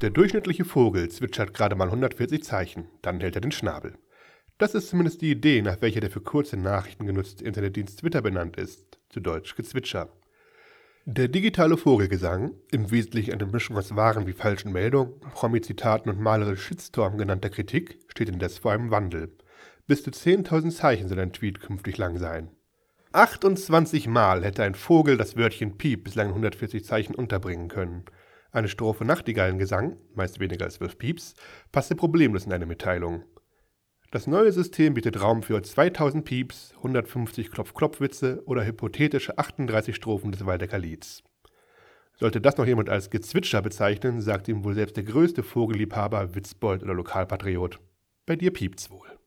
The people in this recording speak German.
Der durchschnittliche Vogel zwitschert gerade mal 140 Zeichen, dann hält er den Schnabel. Das ist zumindest die Idee, nach welcher der für kurze Nachrichten genutzte Internetdienst Twitter benannt ist, zu Deutsch Gezwitscher. Der digitale Vogelgesang, im Wesentlichen eine Mischung aus wahren wie falschen Meldungen, Promi-Zitaten und malerisch Shitstorm genannter Kritik, steht indes vor einem Wandel. Bis zu 10.000 Zeichen soll ein Tweet künftig lang sein. 28 Mal hätte ein Vogel das Wörtchen Piep bislang in 140 Zeichen unterbringen können. Eine Strophe Nachtigallengesang, meist weniger als 12 Pieps, passte problemlos in eine Mitteilung. Das neue System bietet Raum für 2000 Pieps, 150 Klopf-Klopf-Witze oder hypothetische 38 Strophen des Waldecker Lieds. Sollte das noch jemand als Gezwitscher bezeichnen, sagt ihm wohl selbst der größte Vogelliebhaber, Witzbold oder Lokalpatriot. Bei dir piept's wohl.